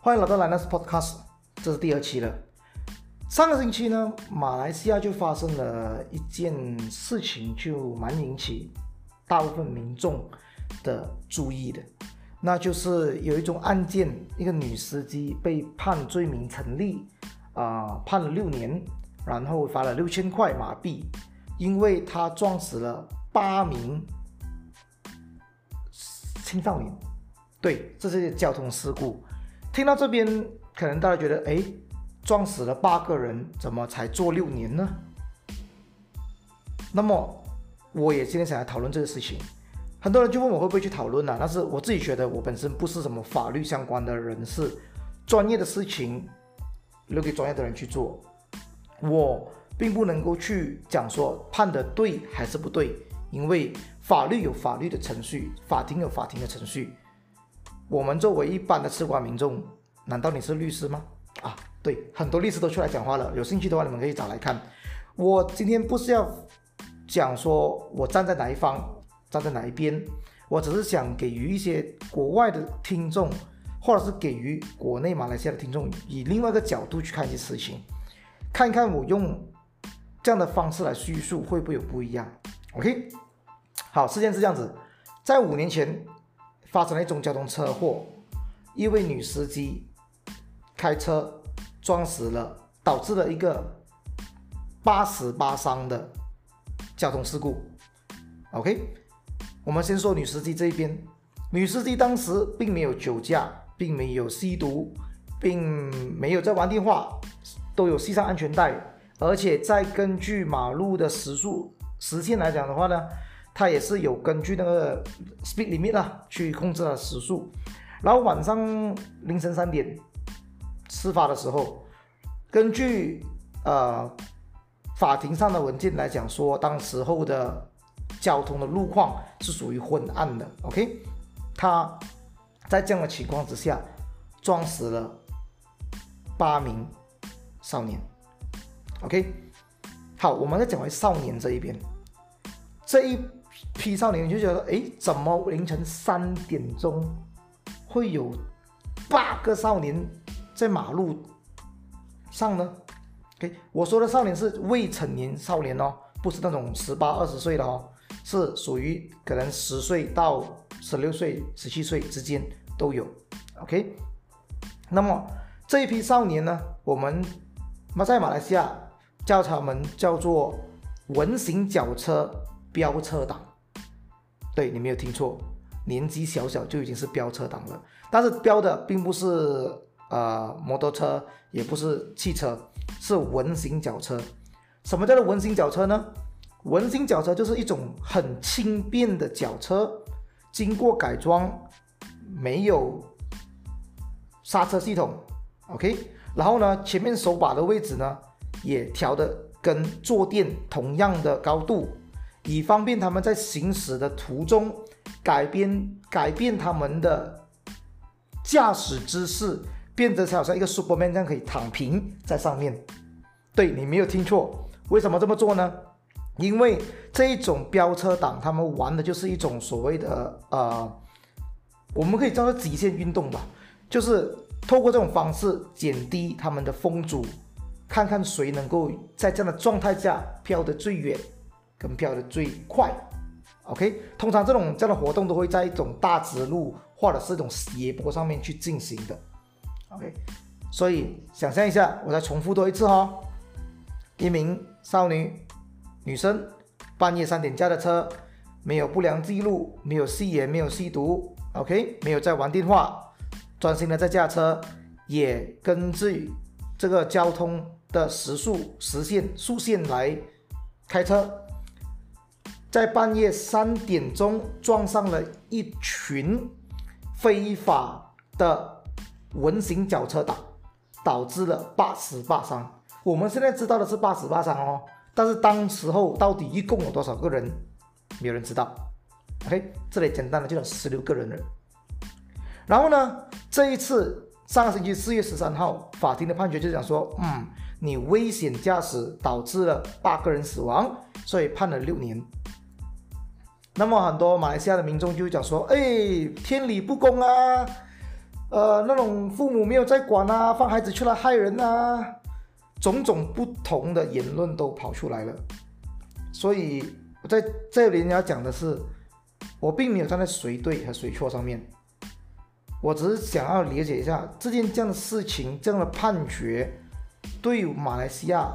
欢迎来到莱纳斯 Podcast，这是第二期了。上个星期呢，马来西亚就发生了一件事情，就蛮引起大部分民众的注意的，那就是有一种案件，一个女司机被判罪名成立，啊、判了六年，然后罚了六千块马币，因为她撞死了八名青少年。对，这是交通事故。听到这边，可能大家觉得，哎，撞死了八个人，怎么才坐六年呢？那么，我也今天想来讨论这个事情。很多人就问我会不会去讨论呢？但是我自己觉得，我本身不是什么法律相关的人士，专业的事情留给专业的人去做。我并不能够去讲说判的对还是不对，因为法律有法律的程序，法庭有法庭的程序。我们作为一般的吃瓜民众，难道你是律师吗？啊，对，很多律师都出来讲话了。有兴趣的话，你们可以找来看。我今天不是要讲说我站在哪一方，站在哪一边，我只是想给予一些国外的听众，或者是给予国内马来西亚的听众，以另外一个角度去看一些事情，看看我用这样的方式来叙述会不会有不一样。OK，好，事件是这样子，在五年前。发生了一种交通车祸，一位女司机开车撞死了，导致了一个八死八伤的交通事故。OK，我们先说女司机这一边，女司机当时并没有酒驾，并没有吸毒，并没有在玩电话，都有系上安全带，而且在根据马路的时速时限来讲的话呢。他也是有根据那个 speed limit 啊，去控制了时速。然后晚上凌晨三点事发的时候，根据呃法庭上的文件来讲说，当时候的交通的路况是属于昏暗的。OK，他在这样的情况之下撞死了八名少年。OK，好，我们再讲回少年这一边，这一。批少年就觉得，哎，怎么凌晨三点钟会有八个少年在马路上呢？OK，我说的少年是未成年少年哦，不是那种十八二十岁的哦，是属于可能十岁到十六岁、十七岁之间都有。OK，那么这一批少年呢，我们那在马来西亚叫他们叫做文型脚车飙车党。对，你没有听错，年纪小小就已经是飙车党了。但是飙的并不是呃摩托车，也不是汽车，是文型脚车。什么叫做文型脚车呢？文型脚车就是一种很轻便的脚车，经过改装，没有刹车系统，OK。然后呢，前面手把的位置呢，也调的跟坐垫同样的高度。以方便他们在行驶的途中改变改变他们的驾驶姿势，变得好像一个 Superman 这样可以躺平在上面。对，你没有听错，为什么这么做呢？因为这一种飙车党，他们玩的就是一种所谓的呃，我们可以叫做极限运动吧，就是透过这种方式减低他们的风阻，看看谁能够在这样的状态下飘得最远。跟票的最快，OK，通常这种这样的活动都会在一种大直路或者是一种斜坡上面去进行的，OK，所以想象一下，我再重复多一次哈、哦，一名少女女生半夜三点驾的车，没有不良记录，没有吸烟，没有吸毒，OK，没有在玩电话，专心的在驾车，也根据这个交通的时速时限速限来开车。在半夜三点钟撞上了一群非法的文型脚车党，导致了八死八伤。我们现在知道的是八死八伤哦，但是当时候到底一共有多少个人，没有人知道。OK，这里简单的就有十六个人了。然后呢，这一次上个星期四月十三号，法庭的判决就讲说，嗯，你危险驾驶导致了八个人死亡，所以判了六年。那么很多马来西亚的民众就讲说：“哎，天理不公啊！呃，那种父母没有在管啊，放孩子出来害人啊，种种不同的言论都跑出来了。所以我在这里要讲的是，我并没有站在谁对和谁错上面，我只是想要了解一下这件这样的事情，这样的判决对马来西亚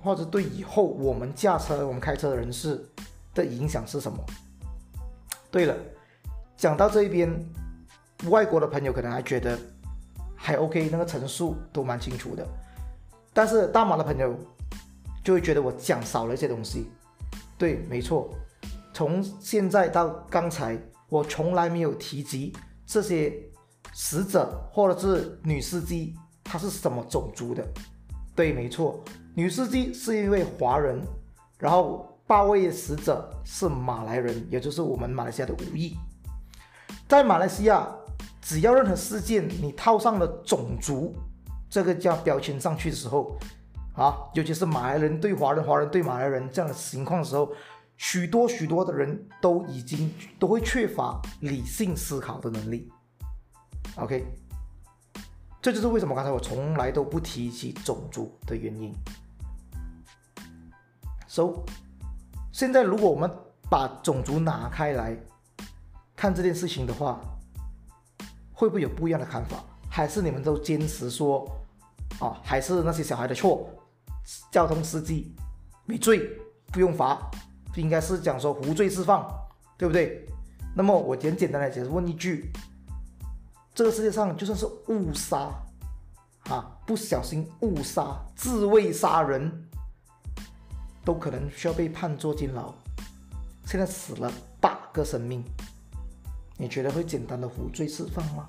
或者对以后我们驾车、我们开车的人士的影响是什么？对了，讲到这一边，外国的朋友可能还觉得还 OK，那个陈述都蛮清楚的，但是大马的朋友就会觉得我讲少了一些东西。对，没错，从现在到刚才，我从来没有提及这些死者或者是女司机她是什么种族的。对，没错，女司机是一位华人，然后。八位死者是马来人，也就是我们马来西亚的五亿。在马来西亚，只要任何事件你套上了种族这个叫标签上去的时候，啊，尤其是马来人对华人、华人对马来人这样的情况的时候，许多许多的人都已经都会缺乏理性思考的能力。OK，这就是为什么刚才我从来都不提起种族的原因。So。现在，如果我们把种族拿开来看这件事情的话，会不会有不一样的看法？还是你们都坚持说，啊，还是那些小孩的错，交通司机没罪，不用罚，应该是讲说无罪释放，对不对？那么我简简单来解释，问一句：这个世界上就算是误杀，啊，不小心误杀、自卫杀人。都可能需要被判坐监牢。现在死了八个生命，你觉得会简单的无罪释放吗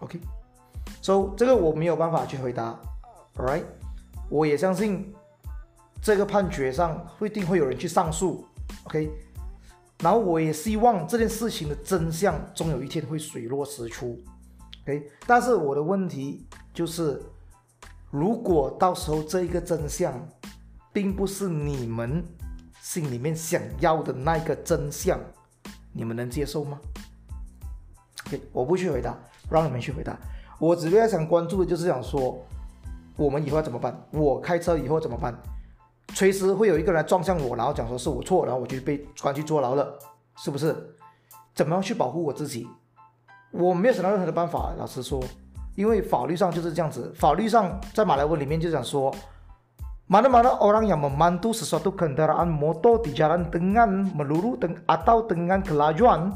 ？OK，so 这个我没有办法去回答。Alright，我也相信这个判决上一定会有人去上诉。OK，然后我也希望这件事情的真相终有一天会水落石出。OK，但是我的问题就是，如果到时候这一个真相，并不是你们心里面想要的那个真相，你们能接受吗？OK，我不去回答，让你们去回答。我只要想关注的就是想说，我们以后要怎么办？我开车以后怎么办？随时会有一个人来撞向我，然后讲说是我错，然后我就被关去坐牢了，是不是？怎么样去保护我自己？我没有想到任何的办法，老实说，因为法律上就是这样子。法律上在马来文里面就讲说。Mana-mana orang yang memandu sesuatu kendaraan motor di jalan dengan meluru atau dengan kelajuan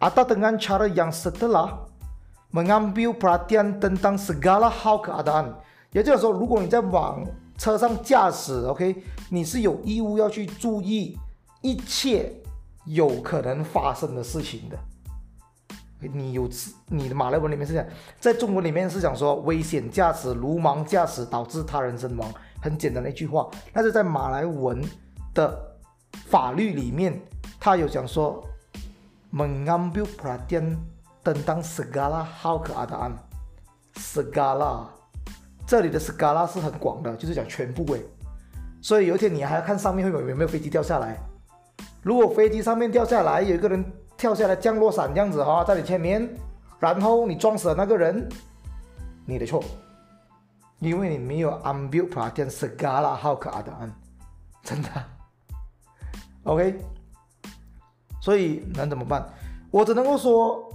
atau dengan cara yang setelah mengambil perhatian tentang segala hal keadaan。也就是说，如果你在往车上驾驶，OK，你是有义务要去注意一切有可能发生的事情的。 你有你的马来文里面是这样，在中文里面是讲说危险驾驶、鲁莽驾驶导致他人身亡。很简单的一句话，但是在马来文的法律里面，他有讲说 mengambil p r a t i a n tentang segala hal keadaan segala，这里的 segala 是很广的，就是讲全部诶。所以有一天你还要看上面会有有没有飞机掉下来。如果飞机上面掉下来，有一个人跳下来降落伞这样子哈，在你前面，然后你撞死了那个人，你的错。因为你没有 ambil perhatian segala hal keadaan，真的，OK，所以能怎么办？我只能够说，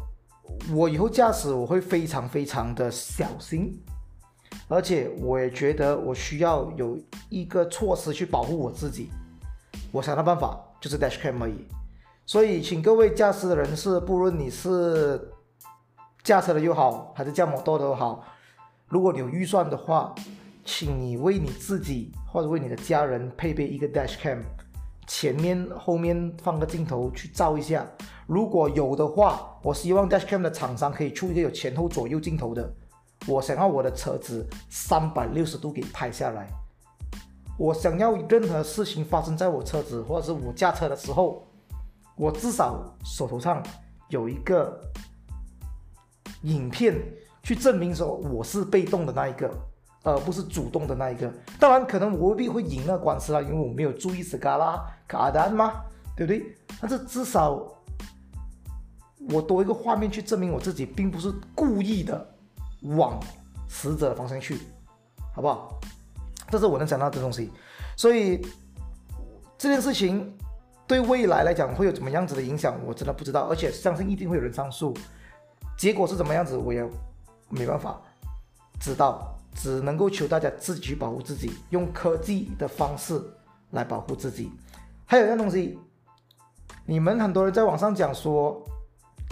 我以后驾驶我会非常非常的小心，而且我也觉得我需要有一个措施去保护我自己。我想的办法就是 dashcam 而已。所以，请各位驾驶的人士，不论你是驾车的又好，还是驾摩托的又好。如果你有预算的话，请你为你自己或者为你的家人配备一个 dashcam，前面后面放个镜头去照一下。如果有的话，我希望 dashcam 的厂商可以出一个有前后左右镜头的。我想要我的车子三百六十度给拍下来。我想要任何事情发生在我车子或者是我驾车的时候，我至少手头上有一个影片。去证明说我是被动的那一个，而不是主动的那一个。当然，可能我未必会赢那官司啦，因为我没有注意斯卡拉卡丹嘛，对不对？但是至少我多一个画面去证明我自己，并不是故意的往死者的方向去，好不好？这是我能想到的东西。所以这件事情对未来来讲会有怎么样子的影响，我真的不知道。而且相信一定会有人上诉，结果是怎么样子，我也没办法知道。只能够求大家自己保护自己，用科技的方式来保护自己。还有一样东西，你们很多人在网上讲说，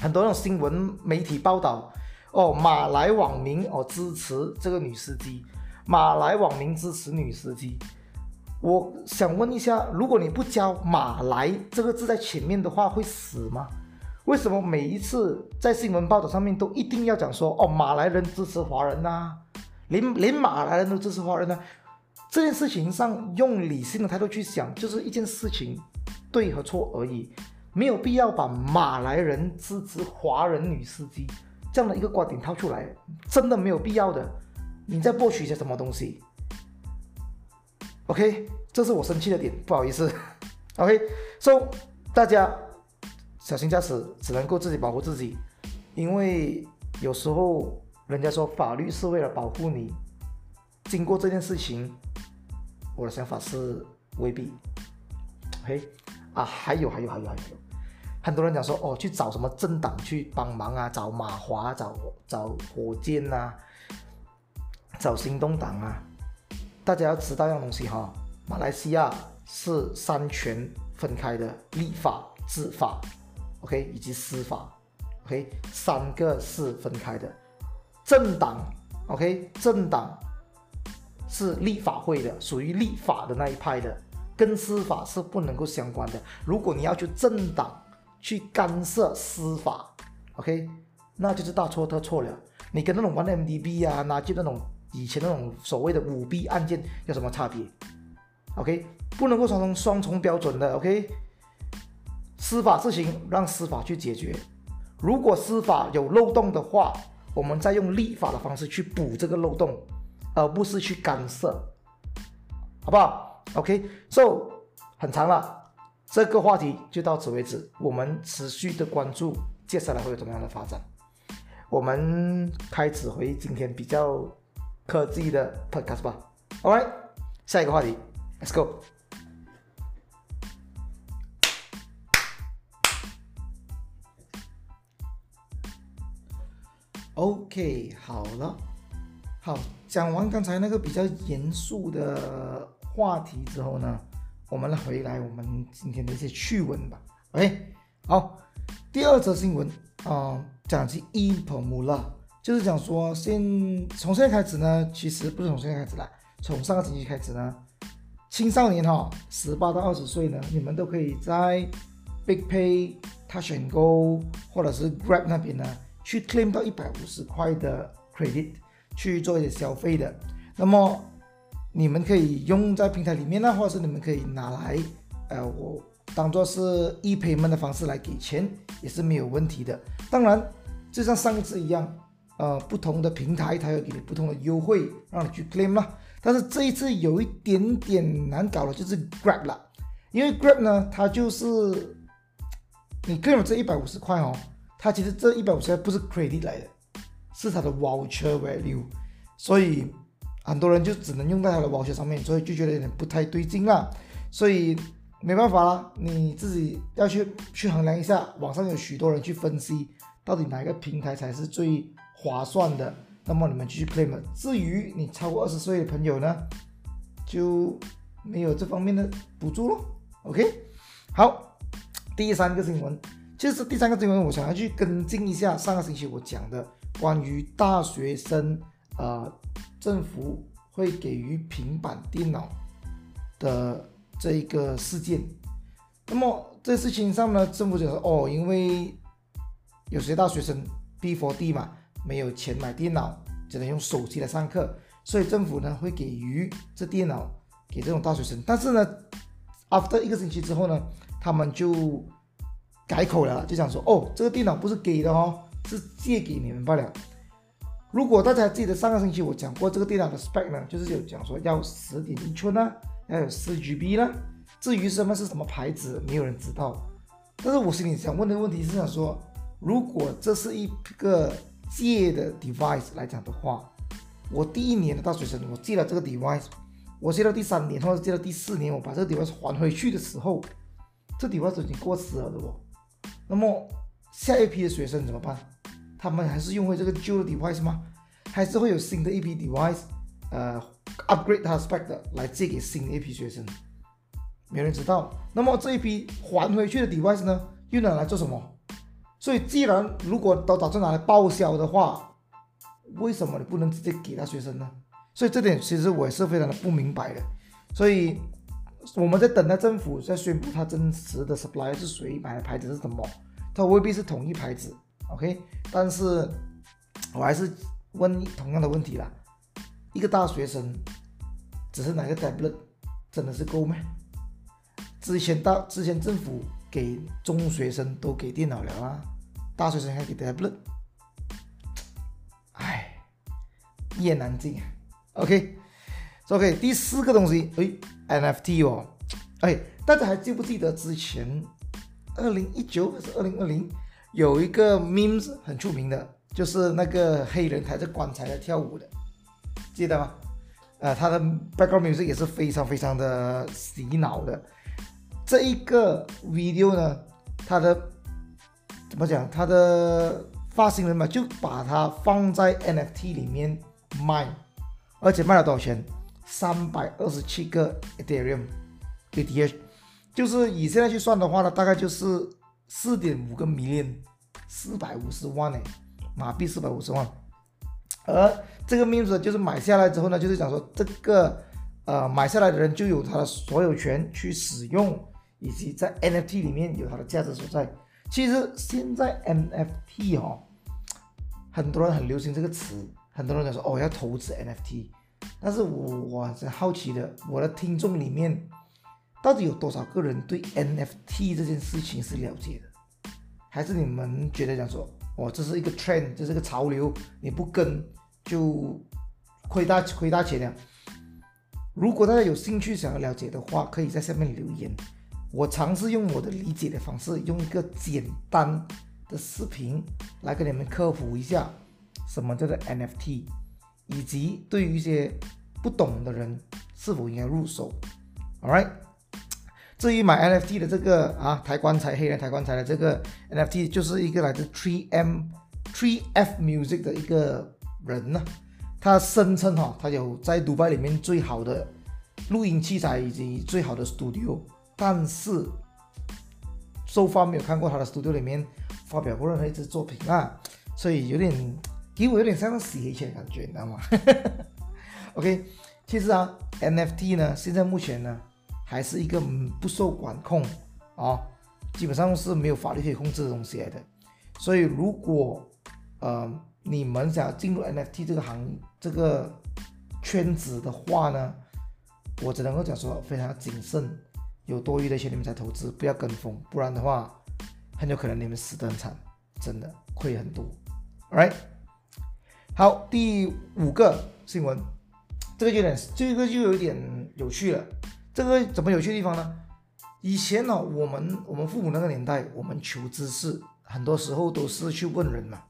很多那种新闻媒体报道，哦，马来网民哦支持这个女司机，马来网民支持女司机。我想问一下，如果你不加“马来”这个字在前面的话，会死吗？为什么每一次在新闻报道上面都一定要讲说，哦，马来人支持华人呐、连连马来人都支持华人呢？这件事情上用理性的态度去想，就是一件事情对和错而已，没有必要把马来人支持华人女司机这样的一个观点套出来，真的没有必要的。你在博取一些什么东西？OK，这是我生气的点，不好意思。OK，so 大家小心驾驶，只能够自己保护自己，因为有时候。人家说法律是为了保护你，经过这件事情，我的想法是未必。OK 啊，还有还有还有还有，很多人讲说哦，去找什么政党去帮忙啊，找马华，找找火箭呐、啊，找行动党啊。大家要知道一样东西哈，马来西亚是三权分开的，立法、执法，OK 以及司法，OK 三个是分开的。政党，OK，政党是立法会的，属于立法的那一派的，跟司法是不能够相关的。如果你要去政党去干涉司法，OK，那就是大错特错了。你跟那种玩 MDB 啊，拿去那种以前那种所谓的舞弊案件有什么差别？OK，不能够双重双重标准的。OK，司法事情让司法去解决，如果司法有漏洞的话。我们再用立法的方式去补这个漏洞，而不是去干涉，好不好？OK，so、很长了，这个话题就到此为止。我们持续的关注接下来会有怎么样的发展。我们开始回今天比较科技的 podcast 吧。，All right，下一个话题，Let's go。OK，好了，好，讲完刚才那个比较严肃的话题之后呢，我们来回来我们今天的一些趣闻吧。OK，好，第二则新闻啊、讲起 Epamula，就是讲说现从现在开始呢，其实不是从现在开始啦，从上个星期开始呢，青少年哈，十八到二十岁呢，你们都可以在 Big Pay、Touch and Go 或者是 Grab 那边呢。去 claim 到一百五十块的 credit 去做一些消费的，那么你们可以用在平台里面呢，或者是你们可以拿来，呃，我当做是 e-payment 的方式来给钱，也是没有问题的。当然，就像上一次一样，呃，不同的平台它有给你不同的优惠，让你去 claim 啦。但是这一次有一点点难搞的，就是 Grab 啦，因为 Grab 呢，它就是你共有这一百五十块哦。它其实这一百五十块不是 credit 来的，是它的 voucher value，所以很多人就只能用在它的 voucher 上面，所以就觉得有点不太对劲啦。所以没办法啦，你自己要去去衡量一下。网上有许多人去分析，到底哪一个平台才是最划算的，那么你们继续 claim。至于你超过二十岁的朋友呢，就没有这方面的补助咯。OK，好，第三个新闻。其实第三个新闻，我想要去跟进一下上个星期我讲的关于大学生，呃，政府会给予平板电脑的这一个事件。那么这事情上呢，政府就说哦，因为有些大学生 P4D 嘛，没有钱买电脑，只能用手机来上课，所以政府呢会给予这电脑给这种大学生。但是呢，after 一个星期之后呢，他们就改口了，就想说哦，这个电脑不是给的哦，是借给你们罢了。如果大家记得上个星期我讲过这个电脑的 spec 呢，就是有讲说要十点一寸啊，要有四 GB 呢。至于什么是什么牌子，没有人知道。但是我心里想问的问题是想说，如果这是一个借的 device 来讲的话，我第一年的大学生，我借了这个 device，我借到第三年或者借到第四年，我把这个 device 还回去的时候，这 device 已经过时了的哦。那么下一批的学生怎么办？他们还是用回这个旧的 device 吗？还是会有新的一批 device，呃，upgrade 它的 spec 的来借给新的一批学生？没人知道。那么这一批还回去的 device 呢，又拿来做什么？所以既然如果都打算拿来报销的话，为什么你不能直接给他学生呢？所以这点其实我也是非常的不明白的。所以我们在等待政府在宣布它真实的 supply 是谁买的牌子是什么，它未必是同一牌子。OK，但是我还是问同样的问题啦：一个大学生只是拿个 tablet 真的是够吗？之前大之前政府给中学生都给电脑了啊，大学生还给 tablet，唉，一言难尽。OK，OK，第四个东西，哎，NFT 哦，哎，大家还记不记得之前二零一九还是二零二零？有一个 memes 很出名的，就是那个黑人抬着棺材在跳舞的，记得吗？呃，他的 background music 也是非常非常的洗脑的。这一个 video 呢，他的怎么讲？他的发行人嘛，就把它放在 NFT 里面卖，而且卖了多少钱？三百二十七个 Ethereum ETH，就是以现在去算的话呢，大概就是。四点五个 million，四百五十万诶，马币四百五十万。而这个 meme 就是买下来之后呢，就是讲说这个呃买下来的人就有他的所有权去使用，以及在 NFT 里面有它的价值所在。其实现在 NFT 哦，很多人很流行这个词，很多人讲说哦要投资 NFT，但是我我很好奇的，我的听众里面。到底有多少个人对 NFT 这件事情是了解的？还是你们觉得讲说，哦，这是一个 trend，这是个潮流，你不跟就亏大亏大钱了？如果大家有兴趣想要了解的话，可以在下面留言。我尝试用我的理解的方式，用一个简单的视频来跟你们科普一下什么叫做 NFT，以及对于一些不懂的人是否应该入手。All right。至于买 NFT 的这个啊，抬棺材黑人抬棺材的这个 NFT，就是一个来自 3M、3F Music 的一个人呢，他声称哈，他有在迪拜里面最好的录音器材以及最好的 studio，但是 so far 没有看过他的 studio 里面发表过任何一支作品啊，所以有点给我有点像洗黑钱的感觉，你知道吗？OK，其实啊，NFT 呢，现在目前呢。还是一个不受管控啊，基本上是没有法律可以控制的东西来的。所以，如果呃你们想要进入 NFT 这个行这个圈子的话呢，我只能够讲说非常谨慎，有多余的钱你们才投资，不要跟风，不然的话很有可能你们死得很惨，真的亏很多。Alright，好，第五个新闻，这个有点，这个就有点有趣了。这个怎么有趣的地方呢？以前呢、哦，我们我们父母那个年代，我们求知识很多时候都是去问人嘛。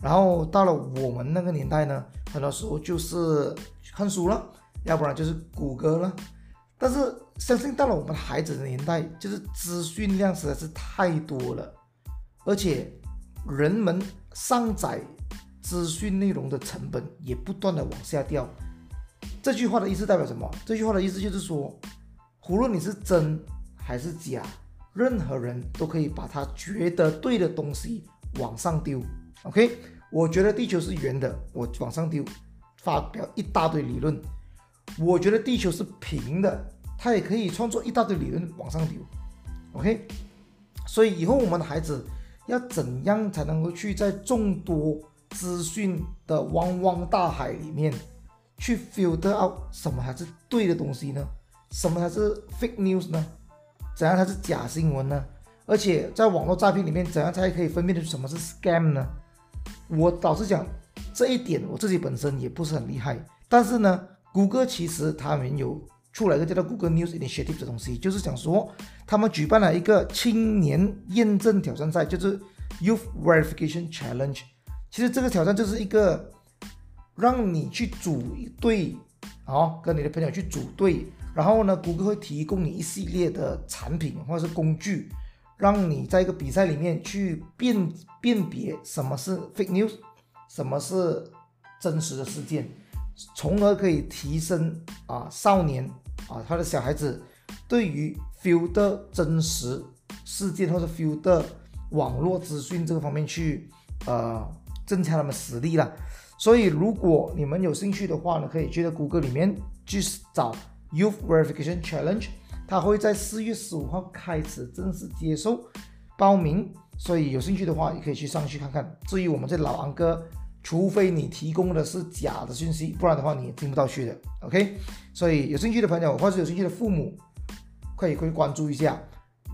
然后到了我们那个年代呢，很多时候就是看书了，要不然就是谷歌了。但是相信到了我们孩子的年代，就是资讯量实在是太多了，而且人们上载资讯内容的成本也不断的往下掉。这句话的意思代表什么？这句话的意思就是说。无论你是真还是假，任何人都可以把他觉得对的东西往上丢。OK，我觉得地球是圆的，我往上丢，发表一大堆理论。我觉得地球是平的，他也可以创作一大堆理论往上丢。OK，所以以后我们的孩子要怎样才能够去在众多资讯的汪汪大海里面去 filter out 什么才是对的东西呢？什么才是 fake news 呢？怎样才是假新闻呢？而且在网络诈骗里面，怎样才可以分辨出什么是 scam 呢？我老实讲，这一点我自己本身也不是很厉害。但是呢，谷歌其实他们有出来一个叫做 Google News Initiative 的东西，就是讲说他们举办了一个青年验证挑战赛，就是 Youth Verification Challenge。其实这个挑战就是一个让你去组队，哦，跟你的朋友去组队，然后呢，谷歌会提供你一系列的产品或者是工具，让你在一个比赛里面去辨辨别什么是 fake news，什么是真实的事件，从而可以提升啊少年啊他的小孩子对于 filter 真实事件或者 filter 网络资讯这个方面去呃增强他们实力了。所以如果你们有兴趣的话呢，可以去到谷歌里面去找 Youth Verification Challenge，它会在四月十五号开始正式接受报名。所以有兴趣的话，也可以去上去看看。至于我们这老安哥，除非你提供的是假的信息，不然的话你也进不到去的。OK，所以有兴趣的朋友或者有兴趣的父母，可以可以关注一下。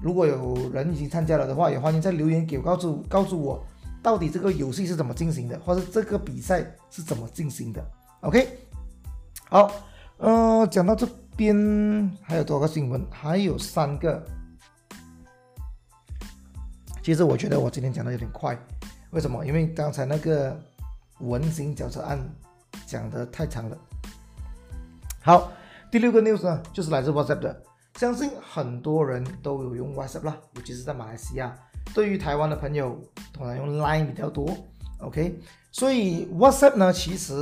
如果有人已经参加了的话，也欢迎在留言给我告诉告诉我，到底这个游戏是怎么进行的，或者这个比赛是怎么进行的。OK，好，呃，讲到这边还有多少个新闻？还有三个。其实我觉得我今天讲的有点快，为什么？因为刚才那个文心检测案讲的太长了。好，第六个 news 呢，就是来自 WhatsApp 的，相信很多人都有用 WhatsApp 啦，尤其是在马来西亚。对于台湾的朋友，通常用 Line 比较多。OK，所以 WhatsApp 呢，其实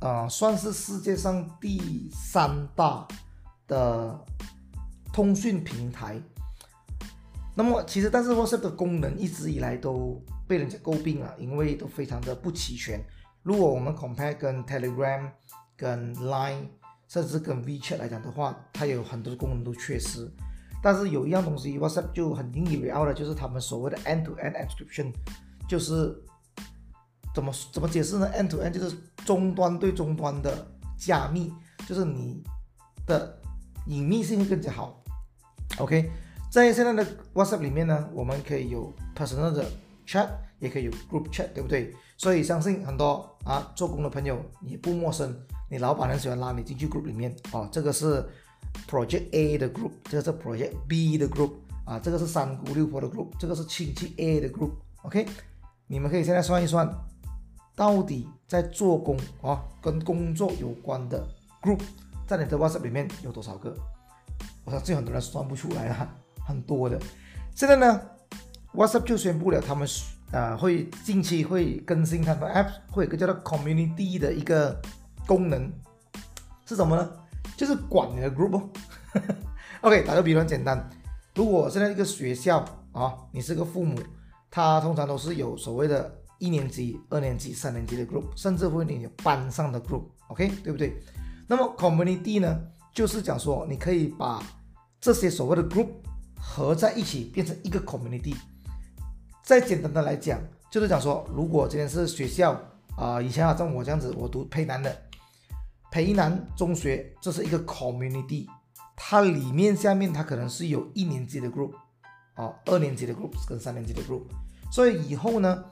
啊、呃，算是世界上第三大的通讯平台。那么其实，但是 WhatsApp 的功能一直以来都被人家诟病啊，因为都非常的不齐全。如果我们 compare 跟 Telegram、跟 Line，甚至跟 WeChat 来讲的话，它有很多的功能都缺失。但是有一样东西 WhatsApp 就很引以为傲的，就是他们所谓的 end-to-end encryption，就是怎么怎么解释呢？end-to-end 就是终端对终端的加密，就是你的隐秘性会更加好。OK。在现在的 WhatsApp 里面呢，我们可以有 personal 的 chat，也可以有 group chat，对不对？所以相信很多啊做工的朋友你不陌生，你老板很喜欢拉你进去 group 里面哦。这个是 Project A 的 group，这个是 Project B 的 group，啊，这个是三姑六婆的 group，这个是亲戚 A 的 group。OK，你们可以现在算一算，到底在做工啊跟工作有关的 group，在你的 WhatsApp 里面有多少个？我相信很多人算不出来啊。很多的，现在呢，WhatsApp 就宣布了，他们啊会近期会更新他们的 App，会有个叫做 Community 的一个功能，是什么呢？就是管你的 Group 哦。OK，打个比方简单，如果现在一个学校啊，你是个父母，他通常都是有所谓的一年级、二年级、三年级的 Group，甚至会有班上的 Group，OK，、对不对？那么 Community 呢，就是讲说你可以把这些所谓的 Group 合在一起变成一个 community。再简单的来讲，就是讲说，如果今天是学校啊、以前啊像我这样子，我读培南的培南中学，这是一个 community，它里面下面它可能是有一年级的 group 啊、二年级的 group 跟三年级的 group，所以以后呢，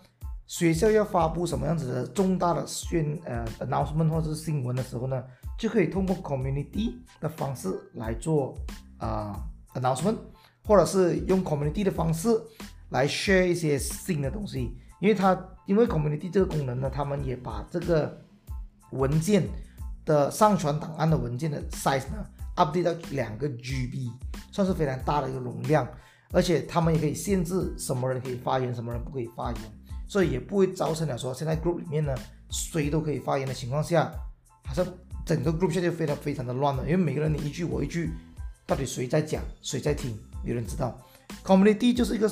学校要发布什么样子的重大的宣呃 announcement 或者是新闻的时候呢，就可以通过 community 的方式来做啊、announcement。或者是用 community 的方式来 share 一些新的东西，因为它因为 community 这个功能呢，他们也把这个文件的上传档案的文件的 size 呢 update 到两个 GB，算是非常大的一个容量，而且他们也可以限制什么人可以发言，什么人不可以发言，所以也不会造成了说现在 group 里面呢谁都可以发言的情况下，好像整个 group 现在就非常非常的乱了，因为每个人你一句我一句，到底谁在讲谁在听？有人知道，Community 就是一个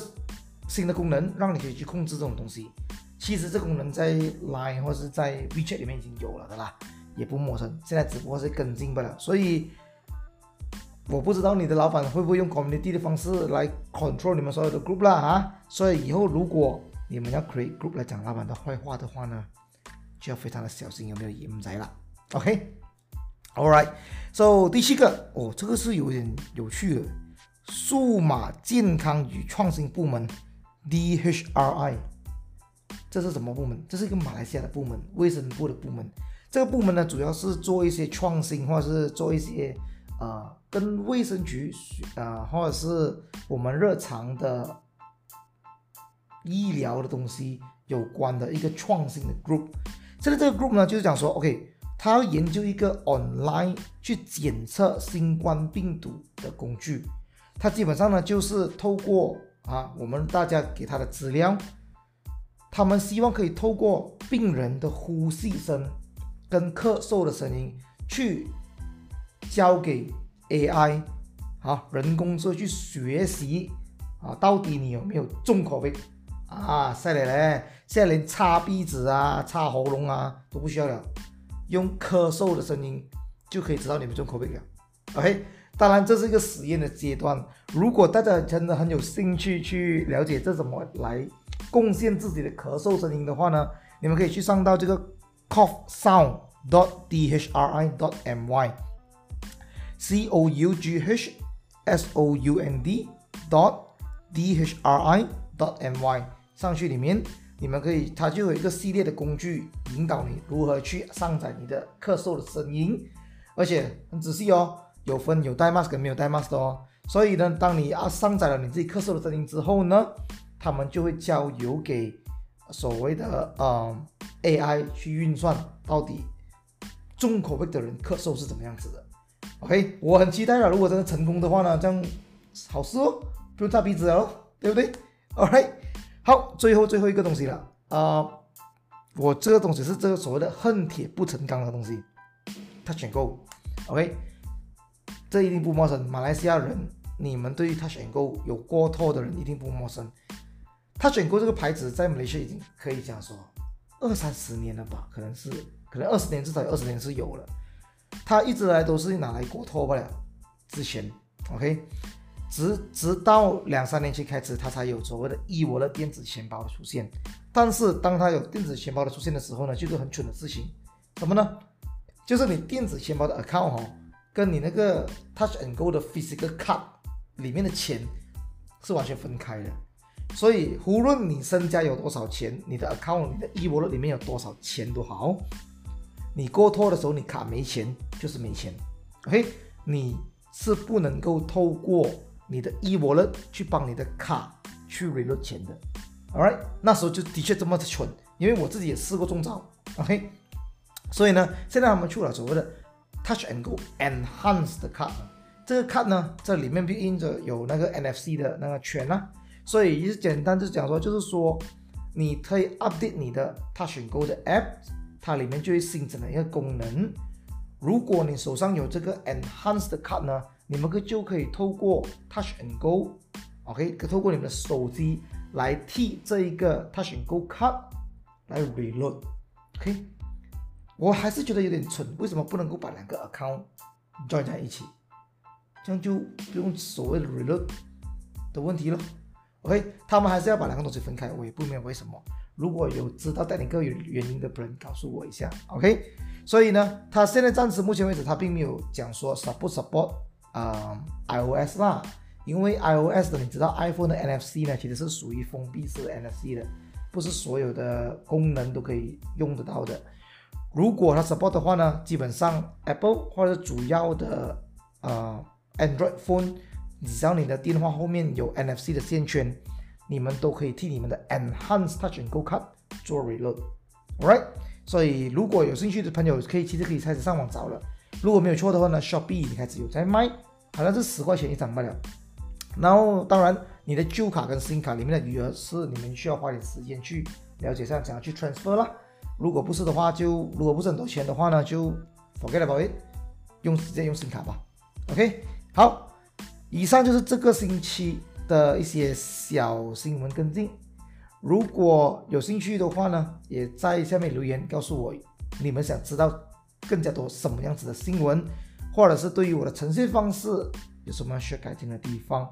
新的功能，让你可以去控制这种东西。其实这功能在 Line 或是在 WeChat 里面已经有了的啦，也不陌生。现在只不过是更新不了，所以我不知道你的老板会不会用 Community 的方式来 control 你们所有的 group 啦哈。所以以后如果你们要 create group 来讲老板的坏话的话呢，就要非常的小心有没有盐仔了。OK，All right，So 第七个哦，这个是有点有趣的。数码健康与创新部门 DHRI，这是什么部门？这是一个马来西亚的部门，卫生部的部门。这个部门呢，主要是做一些创新，或者是做一些、呃，跟卫生局、呃，或者是我们日常的医疗的东西有关的一个创新的 group。现在这个 group 呢，就是讲说，OK，他要研究一个 online 去检测新冠病毒的工具。他基本上呢，就是透过啊，我们大家给他的资料，他们希望可以透过病人的呼吸声跟咳嗽的声音去交给 AI 啊，人工智能去学习啊，到底你有没有重 COVID 啊？犀利咧，现在连擦鼻子啊、擦喉咙啊都不需要了，用咳嗽的声音就可以知道你们中 COVID 了。OK。当然，这是一个实验的阶段。如果大家真的很有兴趣去了解这怎么来贡献自己的咳嗽声音的话呢，你们可以去上到这个 cough sound dot d h r i dot m y c o u g h s o u n d dot d h r i dot m y 上去里面，你们可以，它就有一个系列的工具引导你如何去上载你的咳嗽的声音，而且很仔细哦。有分有带 mask 跟没有带 mask 的哦，所以呢，当你啊上载了你自己咳嗽的声音之后呢，他们就会交由给所谓的呃 AI 去运算，到底重口味的人咳嗽是怎么样子的。OK，我很期待了，如果真的成功的话呢，这样好事哦，不用擦鼻子了，对不对？OK，好，最后最后一个东西了啊、我这个东西是这个所谓的恨铁不成钢的东西，它选购 OK。这一定不陌生，马来西亚人，你们对于 Touch 'n Go 有过托的人一定不陌生。Touch 'n Go 这个牌子在马来西亚已经可以讲说二三十年了吧，可能是可能二十年至少有二十年是有了。它一直来都是拿来过托不了，之前 OK，直直到两三年前开始，它才有所谓的 e-wallet 电子钱包的出现。但是当它有电子钱包的出现的时候呢，就是很蠢的事情，什么呢？就是你电子钱包的 account 哦。跟你那个 Touch and Go 的 physical card 里面的钱是完全分开的，所以无论你身家有多少钱，你的 account、你的 e-wallet 里面有多少钱都好，你过托的时候你卡没钱就是没钱，OK？你是不能够透过你的 e-wallet 去帮你的卡去 reload 钱的，All right？那时候就的确这么蠢，因为我自己也试过中招，OK？所以呢，现在他们出了所谓的。Touch and Go Enhanced card，这个 card 呢，这里面印着有那个 NFC 的那个圈啊，所以也是简单就讲说，就是说你可以 update 你的 Touch and Go 的 app，它里面就会新增了一个功能。如果你手上有这个 Enhance 的 card 呢，你们可就可以透过 Touch and Go，OK，可透过你们的手机来替这一个 Touch and Go card 来 reload，OK。我还是觉得有点蠢，为什么不能够把两个 account join 在一起？这样就不用所谓的 reload 的问题了。OK，他们还是要把两个东西分开，我也不明白为什么。如果有知道带领个原原因的人，告诉我一下。OK，所以呢，他现在暂时目前为止，他并没有讲说 support support 啊、iOS 啦，因为 iOS 的你知道 iPhone 的 NFC 呢，其实是属于封闭式的 NFC 的，不是所有的功能都可以用得到的。如果它 support 的话呢，基本上 Apple 或者主要的呃 Android phone，只要你的电话后面有 NFC 的线圈，你们都可以替你们的 Enhanced Touch 'n Go card 做 reload，alright？所以如果有兴趣的朋友，可以其实可以开始上网找了。如果没有错的话呢，Shopee 开始有在卖，好像是十块钱一张罢了。然后当然，你的旧卡跟新卡里面的余额是你们需要花点时间去了解一下，怎样去 transfer 啦。如果不是的话，就如果不是很多钱的话呢，就 forget about it，用直接用新卡吧。OK，好，以上就是这个星期的一些小新闻跟进。如果有兴趣的话呢，也在下面留言告诉我，你们想知道更加多什么样子的新闻，或者是对于我的呈现方式有什么需要改进的地方。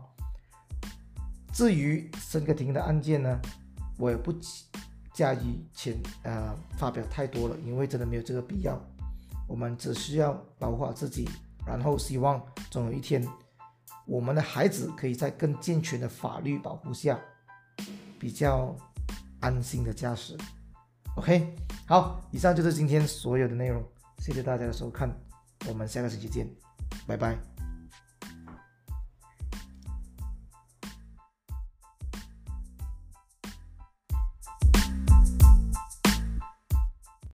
至于申个庭的案件呢，我也不急。驾以前呃发表太多了，因为真的没有这个必要。我们只需要保护好自己，然后希望总有一天，我们的孩子可以在更健全的法律保护下，比较安心的驾驶。OK，好，以上就是今天所有的内容，谢谢大家的收看，我们下个星期见，拜拜。